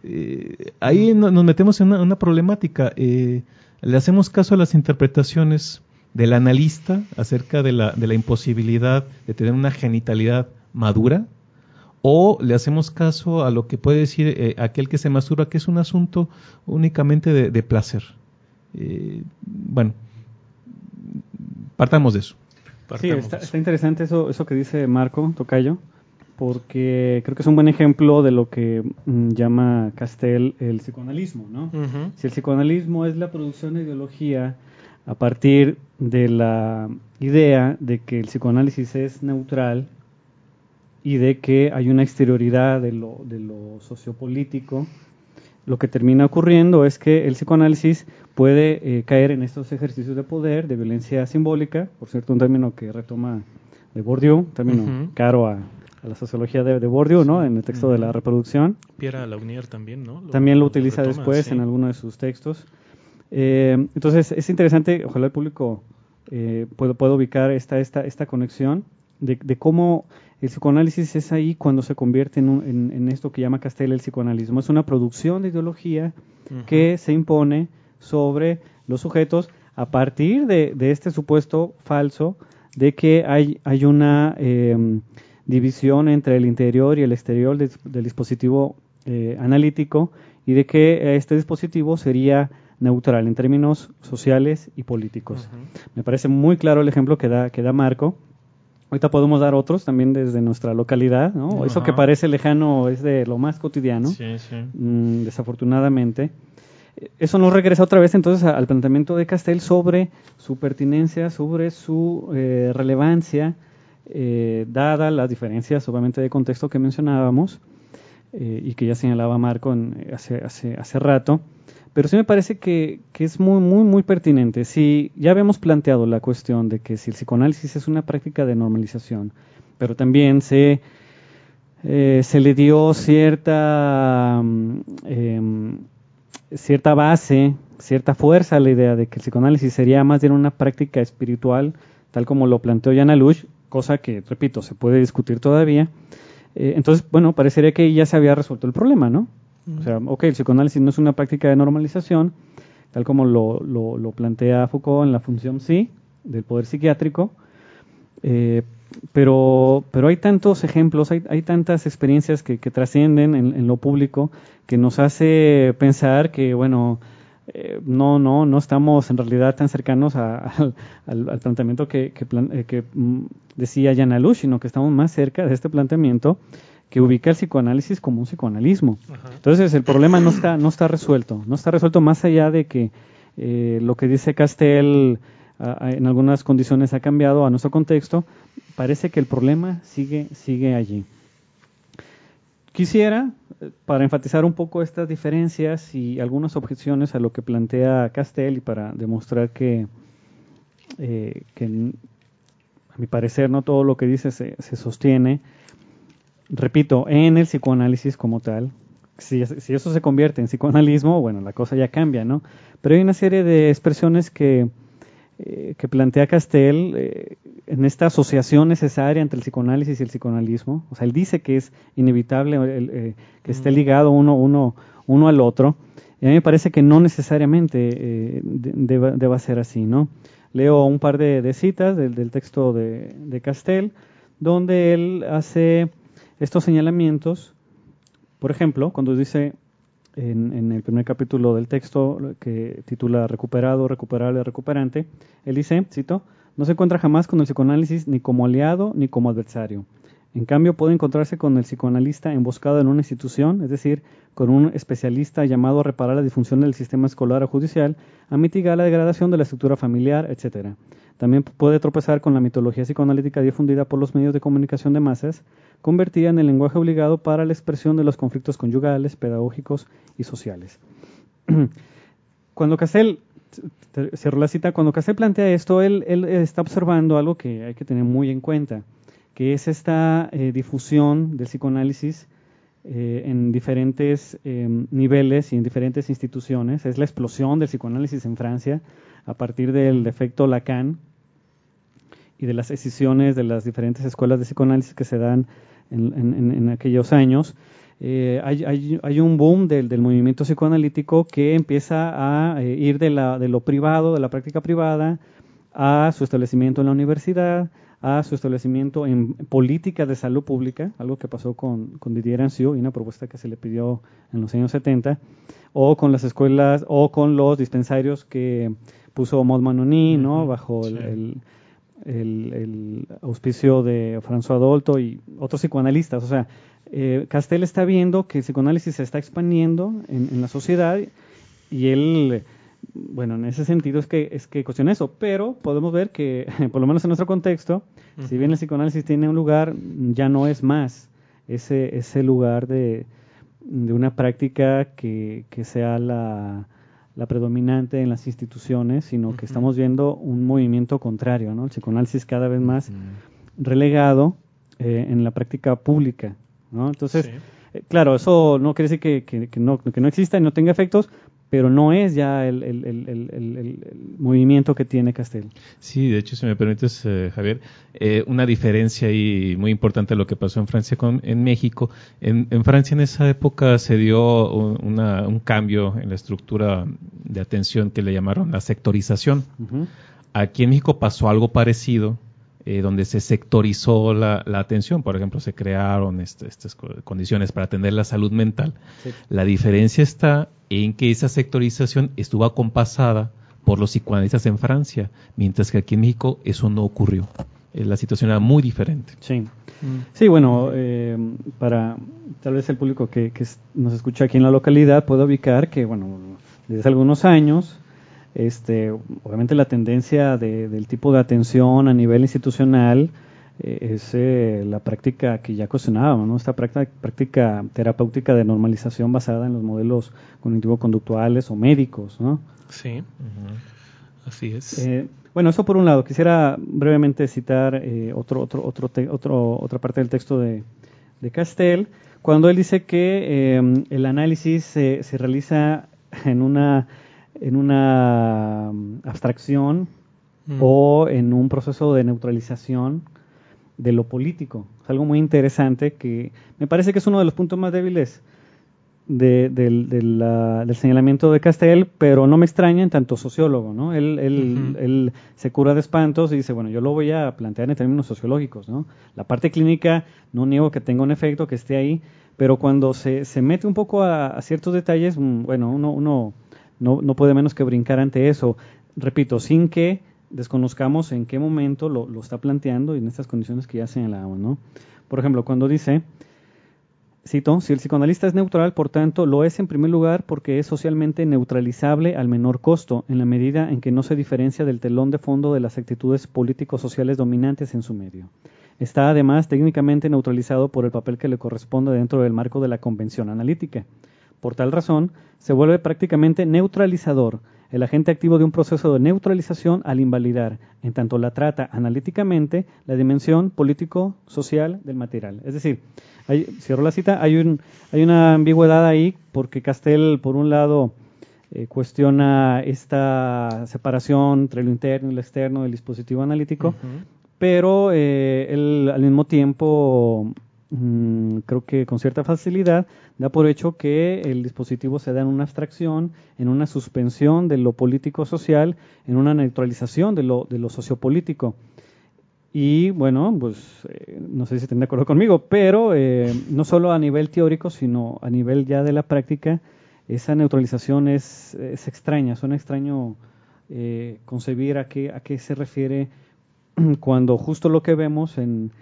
Eh, ahí no- nos metemos en una, una problemática. Eh, le hacemos caso a las interpretaciones del analista acerca de la, de la imposibilidad de tener una genitalidad madura, o le hacemos caso a lo que puede decir eh, aquel que se masturba, que es un asunto únicamente de, de placer. Eh, bueno, partamos de eso. Sí, está, de eso. está interesante eso, eso que dice Marco Tocayo, porque creo que es un buen ejemplo de lo que mm, llama Castel el psicoanalismo, ¿no? Si el psicoanalismo es la producción de ideología a partir de la idea de que el psicoanálisis es neutral y de que hay una exterioridad de lo, de lo sociopolítico, lo que termina ocurriendo es que el psicoanálisis puede eh, caer en estos ejercicios de poder, de violencia simbólica, por cierto, un término que retoma de Bourdieu, un término Ujú. caro a, a la sociología de, de Bourdieu, ¿no? En el texto de la reproducción. Pierre Launier también, ¿no? También lo utiliza retoma, después sí. en alguno de sus textos. Eh, entonces es interesante, ojalá el público eh, pueda, pueda ubicar esta, esta, esta conexión de, de cómo el psicoanálisis es ahí cuando se convierte en, un- en- en esto que llama Castel el psicoanalismo. Es una producción de ideología que se impone sobre los sujetos a partir de, de este supuesto falso de que hay, hay una eh, división entre el interior y el exterior del, del dispositivo eh, analítico y de que este dispositivo sería neutral en términos sociales y políticos. Me parece muy claro el ejemplo que da, que da Marco. Ahorita podemos dar otros también desde nuestra localidad, ¿no? Eso que parece lejano es de lo más cotidiano Sí, sí. mm, desafortunadamente. Eh, Eso nos regresa otra vez entonces al planteamiento de Castel sobre su pertinencia, sobre su eh, relevancia, eh, dada las diferencias obviamente de contexto que mencionábamos eh, y que ya señalaba Marco en- hace, hace, hace rato. Pero sí me parece que, es muy, muy, muy pertinente. Si ya habíamos planteado la cuestión de que si el psicoanálisis es una práctica de normalización, pero también se eh, se le dio cierta, mm, em, cierta base, cierta fuerza a la idea de que el psicoanálisis sería más bien una práctica espiritual, tal como lo planteó Jan Alush, cosa que, repito, se puede discutir todavía. Eh, entonces, bueno, parecería que ya se había resuelto el problema, ¿no? O sea, ok, el psicoanálisis no es una práctica de normalización, tal como lo, lo, lo plantea Foucault en la función sí del poder psiquiátrico, eh, pero, pero hay tantos ejemplos, hay, hay tantas experiencias que, que trascienden en, en lo público que nos hace pensar que, bueno, eh, no, no, no estamos en realidad tan cercanos a- al, al- al planteamiento que, que, plan- eh, que, mm, decía Jan Alush, sino que estamos más cerca de este planteamiento que ubica el psicoanálisis como un psicoanalismo. Ajá. Entonces el problema no está, no está resuelto, no está resuelto más allá de que eh, lo que dice Castel ah, en algunas condiciones ha cambiado a nuestro contexto, parece que el problema sigue, sigue allí. Quisiera, eh, para enfatizar un poco estas diferencias y algunas objeciones a lo que plantea Castel y para demostrar que, eh, que a mi parecer no todo lo que dice se, se sostiene, repito, en el psicoanálisis como tal, si, si eso se convierte en psicoanalismo, bueno, la cosa ya cambia, ¿no? Pero hay una serie de expresiones que, eh, que plantea Castel eh, en esta asociación necesaria entre el psicoanálisis y el psicoanalismo. O sea, él dice que es inevitable el, eh, que esté ligado uno, uno, uno al otro. Y a mí me parece que no necesariamente de- deba, deba ser así, ¿no? Leo un par de, de citas del, del texto de, de Castel, donde él hace estos señalamientos. Por ejemplo, cuando dice en, en el primer capítulo del texto que titula Recuperado, Recuperable, Recuperante, él dice, cito, no se encuentra jamás con el psicoanálisis ni como aliado ni como adversario. En cambio, puede encontrarse con el psicoanalista emboscado en una institución, es decir, con un especialista llamado a reparar la disfunción del sistema escolar o judicial, a mitigar la degradación de la estructura familiar, etc. También puede tropezar con la mitología psicoanalítica difundida por los medios de comunicación de masas, convertida en el lenguaje obligado para la expresión de los conflictos conyugales, pedagógicos y sociales. Cuando Cassell, cierro la cita, cuando Cassell plantea esto, él, él está observando algo que hay que tener muy en cuenta, que es esta eh, difusión del psicoanálisis eh, en diferentes eh, niveles y en diferentes instituciones. Es la explosión del psicoanálisis en Francia a partir del efecto Lacan y de las decisiones de las diferentes escuelas de psicoanálisis que se dan en, aquellos años, eh, hay, un boom del, movimiento psicoanalítico que empieza a ir de, la, de lo privado, de la práctica privada, a su establecimiento en la universidad, a su establecimiento en política de salud pública, algo que pasó con, con Didier Ancio y una propuesta que se le pidió en los años 70, o con las escuelas o con los dispensarios que puso Maud Manoni, ¿no? bajo el, el, auspicio de François Dolto y otros psicoanalistas. O sea, eh, Castel está viendo que el psicoanálisis se está expandiendo en, en la sociedad y él bueno, en ese sentido es que, es que cuestiona eso, pero podemos ver que, por lo menos en nuestro contexto, si bien el psicoanálisis tiene un lugar, ya no es más ese, ese lugar de, de una práctica que, que sea la, la, predominante en las instituciones, sino que estamos viendo un movimiento contrario, ¿no? El psicoanálisis cada vez más relegado eh, en la práctica pública, ¿no? Entonces, eh, claro, eso no quiere decir que, que, que, no, que no exista y no tenga efectos, pero no es ya el, el, el, movimiento que tiene Castel. Sí, de hecho, si me permites, eh, Javier, eh, una diferencia ahí muy importante de lo que pasó en Francia con en México. En, en Francia en esa época se dio una, un cambio en la estructura de atención que le llamaron la sectorización. Aquí en México pasó algo parecido, eh, donde se sectorizó la, atención. Por ejemplo, se crearon este, estas condiciones para atender la salud mental. La diferencia está en que esa sectorización estuvo acompasada por los psicoanalistas en Francia, mientras que aquí en México eso no ocurrió. Eh, la situación era muy diferente. Sí, mm. sí bueno, eh, para tal vez el público que, que, nos escucha aquí en la localidad pueda ubicar que, bueno, desde algunos años este, obviamente la tendencia del tipo de atención a nivel institucional eh, es eh, la práctica que ya cuestionábamos, ¿no? esta práctica, práctica, terapéutica de normalización basada en los modelos cognitivo-conductuales o médicos. ¿no? Sí, así es. Eh, bueno, eso por un lado. Quisiera brevemente citar otro, otro, otro, otro, otra parte del texto de, de Castel, cuando él dice que el análisis se realiza en una en una mm, abstracción mm. o en un proceso de neutralización de lo político. Es algo muy interesante que me parece que es uno de los puntos más débiles del señalamiento de Castel, pero no me extraña en tanto sociólogo, ¿no? Él, él, se cura de espantos y dice, bueno, yo lo voy a plantear en términos sociológicos, ¿no? La parte clínica no niego que tenga un efecto, que esté ahí, pero cuando se, se mete un poco a, a ciertos detalles, mm, bueno, uno, uno no, no puede menos que brincar ante eso. Repito, sin que desconozcamos en qué momento lo, lo está planteando y en estas condiciones que ya señalábamos, ¿no? Por ejemplo, cuando dice, cito, si el psicoanalista es neutral, por tanto, lo es en primer lugar porque es socialmente neutralizable al menor costo, en la medida en que no se diferencia del telón de fondo de las actitudes político-sociales dominantes en su medio. Está además técnicamente neutralizado por el papel que le corresponde dentro del marco de la convención analítica. Por tal razón, se vuelve prácticamente neutralizador, el agente activo de un proceso de neutralización al invalidar, en tanto la trata analíticamente la dimensión político-social del material. Es decir, cierro la cita, hay, un, hay una ambigüedad ahí porque Castel, por un lado, eh, cuestiona esta separación entre lo interno y lo externo del dispositivo analítico, pero eh, él al mismo tiempo Mm, creo que con cierta facilidad da por hecho que el dispositivo se da en una abstracción, en una suspensión de lo político-social, en una neutralización de lo, de lo sociopolítico. Y bueno, pues eh, no sé si estén de acuerdo conmigo, pero eh, no solo a nivel teórico, sino a nivel ya de la práctica, esa neutralización es, es extraña, suena extraño eh, concebir a qué, a qué se refiere cuando justo lo que vemos en,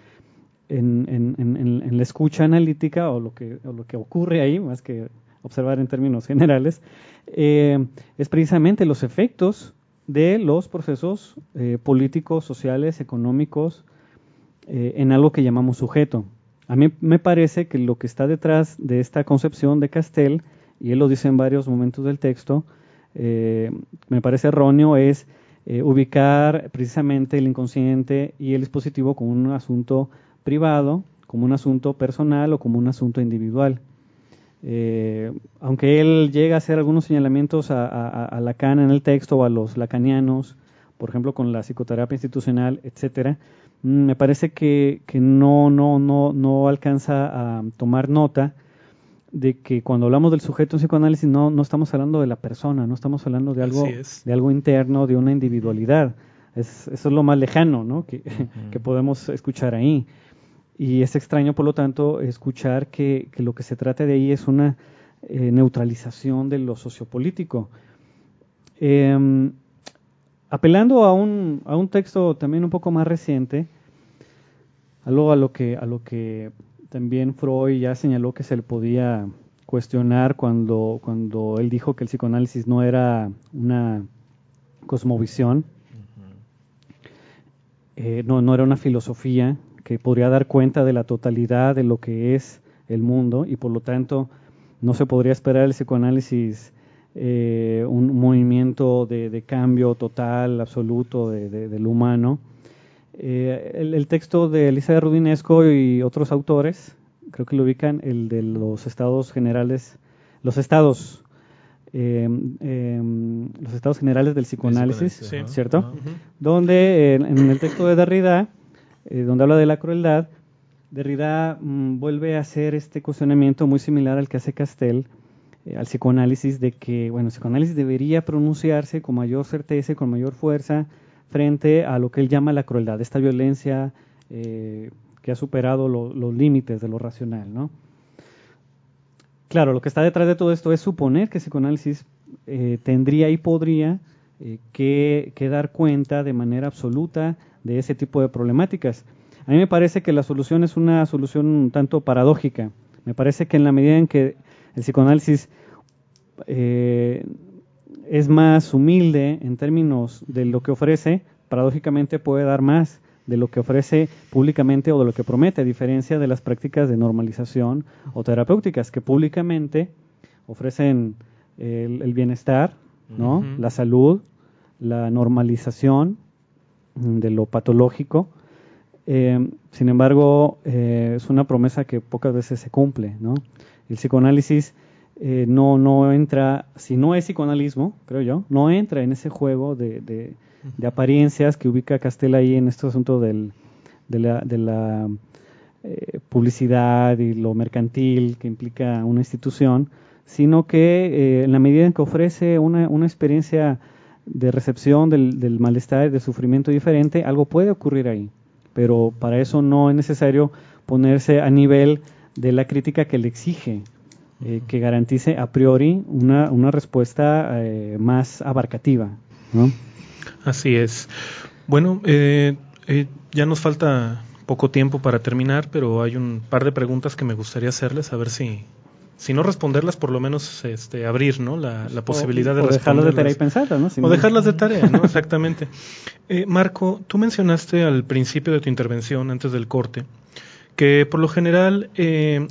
en, la escucha analítica o lo, que, ocurre ahí, más que observar en términos generales, eh, es precisamente los efectos de los procesos eh, políticos, sociales, económicos, eh, en algo que llamamos sujeto. A mí me parece que lo que está detrás de esta concepción de Castel, y él lo dice en varios momentos del texto, me parece erróneo, es ubicar precisamente el inconsciente y el dispositivo como un asunto privado, como un asunto personal o como un asunto individual. Eh, aunque él llega a hacer algunos señalamientos a, Lacan en el texto o a los lacanianos, por ejemplo con la psicoterapia institucional, etcétera, mm, me parece que, que no, no, no, no alcanza a tomar nota de que cuando hablamos del sujeto en psicoanálisis no, no estamos hablando de la persona, no estamos hablando de algo, de algo interno, de una individualidad. Es, eso es lo más lejano ¿no? que, que podemos escuchar ahí. Y es extraño, por lo tanto, escuchar que, que lo que se trata de ahí es una eh, neutralización de lo sociopolítico. Em, apelando a un, a un texto también un poco más reciente, algo a lo que, a lo que también Freud ya señaló que se le podía cuestionar cuando, cuando él dijo que el psicoanálisis no era una cosmovisión, eh, no, no era una filosofía que podría dar cuenta de la totalidad de lo que es el mundo y por lo tanto no se podría esperar el psicoanálisis eh, un movimiento de, de cambio total, absoluto de, de- del humano. Eh, el, el texto de Elisa de Rudinesco y otros autores, creo que lo ubican, el de los estados generales, los estados, eh, eh, los estados generales del psicoanálisis. ¿cierto? Donde en el texto de Derrida, eh, donde habla de la crueldad, Derrida mm, vuelve a hacer este cuestionamiento muy similar al que hace Castel eh, al psicoanálisis de que, bueno, el psicoanálisis debería pronunciarse con mayor certeza y con mayor fuerza frente a lo que él llama la crueldad, esta violencia eh, que ha superado lo- los límites de lo racional, ¿no? Claro, lo que está detrás de todo esto es suponer que el psicoanálisis eh, tendría y podría eh, que dar cuenta de manera absoluta de ese tipo de problemáticas. A mí me parece que la solución es una solución un tanto paradójica. Me parece que en la medida en que el psicoanálisis eh, es más humilde en términos de lo que ofrece, paradójicamente puede dar más de lo que ofrece públicamente o de lo que promete, a diferencia de las prácticas de normalización o terapéuticas que públicamente ofrecen el, el bienestar, ¿no? La salud, la normalización de lo patológico. Eh, sin embargo, eh, es una promesa que pocas veces se cumple. ¿no? El psicoanálisis eh, no, no entra, si no es psicoanalismo, creo yo, no entra en ese juego de, de- apariencias que ubica Castel ahí en este asunto del, de la, de la eh, publicidad y lo mercantil que implica una institución, sino que en la medida en que ofrece una, una experiencia de recepción del, del malestar y del sufrimiento diferente, algo puede ocurrir ahí. Pero para eso no es necesario ponerse a nivel de la crítica que le exige, eh, que garantice a priori una, una respuesta eh, más abarcativa. ¿no? Así es. Bueno, eh, eh, ya nos falta poco tiempo para terminar, pero hay un par de preguntas que me gustaría hacerles, a ver si, si no responderlas, por lo menos este, abrir ¿no? la, la posibilidad o, de o dejarlo de tarea y responderlas. pensarla, ¿no? Si O no- dejarlas de tarea, ¿no? Exactamente. Eh, Marco, tú mencionaste al principio de tu intervención, antes del corte, que por lo general eh,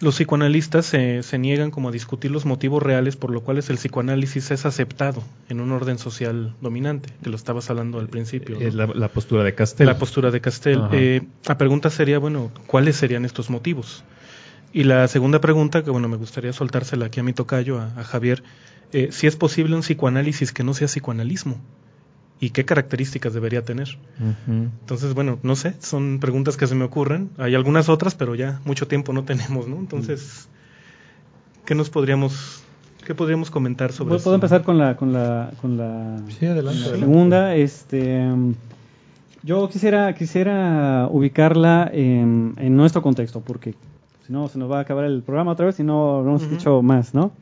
los psicoanalistas se, se niegan como a discutir los motivos reales por los cuales el psicoanálisis es aceptado en un orden social dominante, que lo estabas hablando al principio. la, la postura de Castel. La postura de Castel. Ajá. Eh, la pregunta sería, bueno, ¿cuáles serían estos motivos? Y la segunda pregunta, que bueno, me gustaría soltársela aquí a mi tocayo, a, a Javier, eh, si es posible un psicoanálisis que no sea psicoanalismo y qué características debería tener. Entonces, bueno, no sé, son preguntas que se me ocurren. Hay algunas otras, pero ya mucho tiempo no tenemos, ¿no? Entonces, ¿qué nos podríamos, qué podríamos comentar sobre ¿Puedo, eso? puedo empezar con la, con la, con la, Sí, adelante. la adelante. segunda? Este, mm, yo quisiera, quisiera ubicarla en, en nuestro contexto, porque si no se nos va a acabar el programa otra vez y no, no hemos dicho más, ¿no?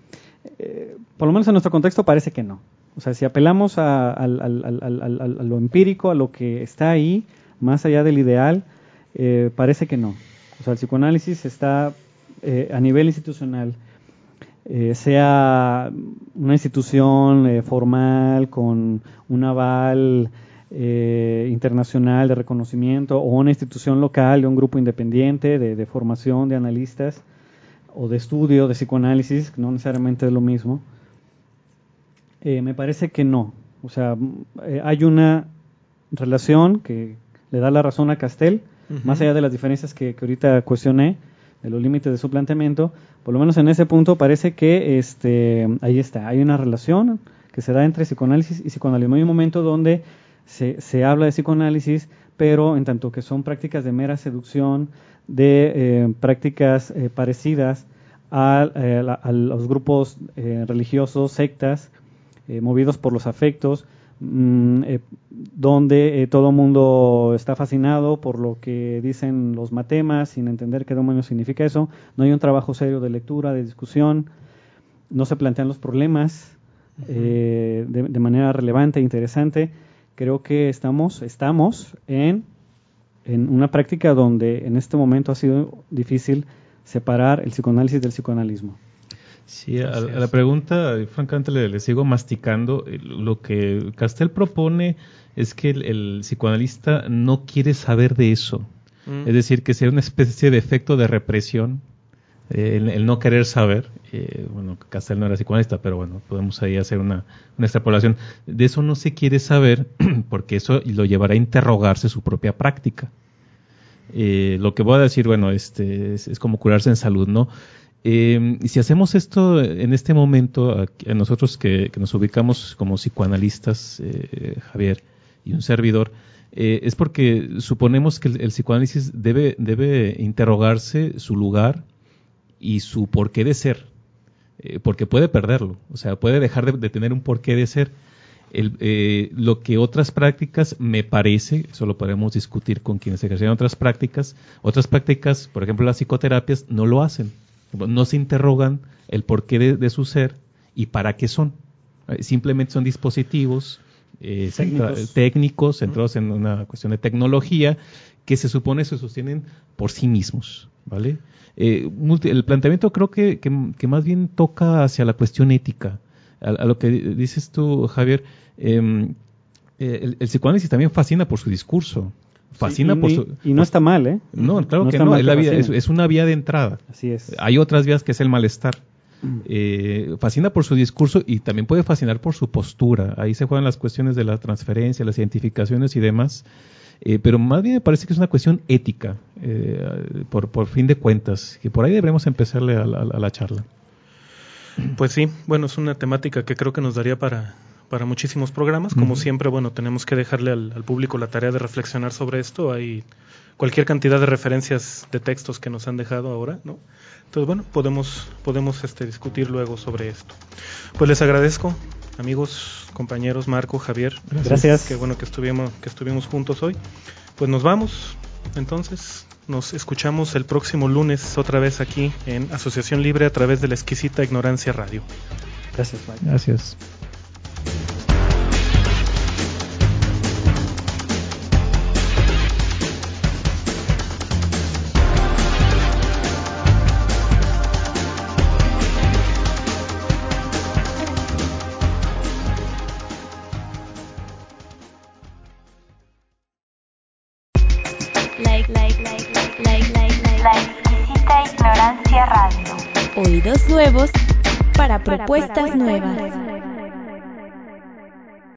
Eh, por lo menos en nuestro contexto parece que no. O sea, si apelamos a, al- al- a lo empírico, a lo que está ahí, más allá del ideal, eh, parece que no. O sea, el psicoanálisis está eh, a nivel institucional, eh, sea una institución formal con un aval eh, internacional de reconocimiento o una institución local de un grupo independiente de, de formación de analistas o de estudio de psicoanálisis, no necesariamente es lo mismo, eh, me parece que no. O sea, eh, hay una relación que le da la razón a Castel, Ujú. más allá de las diferencias que, que ahorita cuestioné, de los límites de su planteamiento, por lo menos en ese punto parece que este, ahí está, hay una relación que se da entre psicoanálisis y psicoanalismo. Hay un momento donde se, se habla de psicoanálisis, pero en tanto que son prácticas de mera seducción, de eh, prácticas eh, parecidas a, los grupos religiosos, sectas, movidos por los afectos, mm, donde todo el mundo está fascinado por lo que dicen los matemas, sin entender qué demonio significa eso. No hay un trabajo serio de lectura, de discusión, no se plantean los problemas de, de, manera relevante e interesante creo que estamos, estamos en, en una práctica donde en este momento ha sido difícil separar el psicoanálisis del psicoanalismo. Sí, a, la pregunta, francamente le, sigo masticando. Lo que Castel propone es que el, psicoanalista no quiere saber de eso. Mm. Es decir, que sea una especie de efecto de represión eh, el, no querer saber, eh, bueno, Castel no era psicoanalista, pero bueno, podemos ahí hacer una, extrapolación. De eso no se quiere saber porque eso lo llevará a interrogarse su propia práctica. Eh, lo que voy a decir, bueno, este, es, como curarse en salud, ¿no? Eh, si hacemos esto en este momento, a, nosotros que, nos ubicamos como psicoanalistas, Javier y un servidor, es porque suponemos que el, el, psicoanálisis debe, debe interrogarse su lugar, y su porqué de ser, eh, porque puede perderlo, o sea, puede dejar de, tener un porqué de ser. El, eh, lo que otras prácticas me parece, eso lo podemos discutir con quienes ejercen otras prácticas, otras prácticas, por ejemplo las psicoterapias, no lo hacen, no se interrogan el porqué de, su ser y para qué son. Eh, simplemente son dispositivos técnicos. técnicos centrados en una cuestión de tecnología que se supone se sostienen por sí mismos, ¿vale? Eh, el planteamiento creo que, que, más bien toca hacia la cuestión ética, a, lo que dices tú, Javier. Em, eh, el, psicoanálisis también fascina por su discurso. Fascina por su, y no está mal, ¿eh? No, claro que no. Es, la es, una vía de entrada. Así es. Hay otras vías que es el malestar. Eh, fascina por su discurso y también puede fascinar por su postura. Ahí se juegan las cuestiones de la transferencia, las identificaciones y demás. Eh, pero más bien me parece que es una cuestión ética, eh, por, por, fin de cuentas, que por ahí deberíamos empezarle a, la charla. Pues sí, bueno, es una temática que creo que nos daría para, para muchísimos programas. Como siempre, bueno, tenemos que dejarle al, al, público la tarea de reflexionar sobre esto. Hay cualquier cantidad de referencias de textos que nos han dejado ahora, ¿no? Entonces, bueno, podemos, podemos este, discutir luego sobre esto. Pues les agradezco amigos, compañeros, Marco, Javier. Gracias. Qué bueno que estuvimos, que estuvimos juntos hoy. Pues nos vamos. Entonces, nos escuchamos el próximo lunes otra vez aquí en Asociación Libre a través de la exquisita Ignorancia Radio. Gracias, Mike. Gracias. Para propuestas nuevas.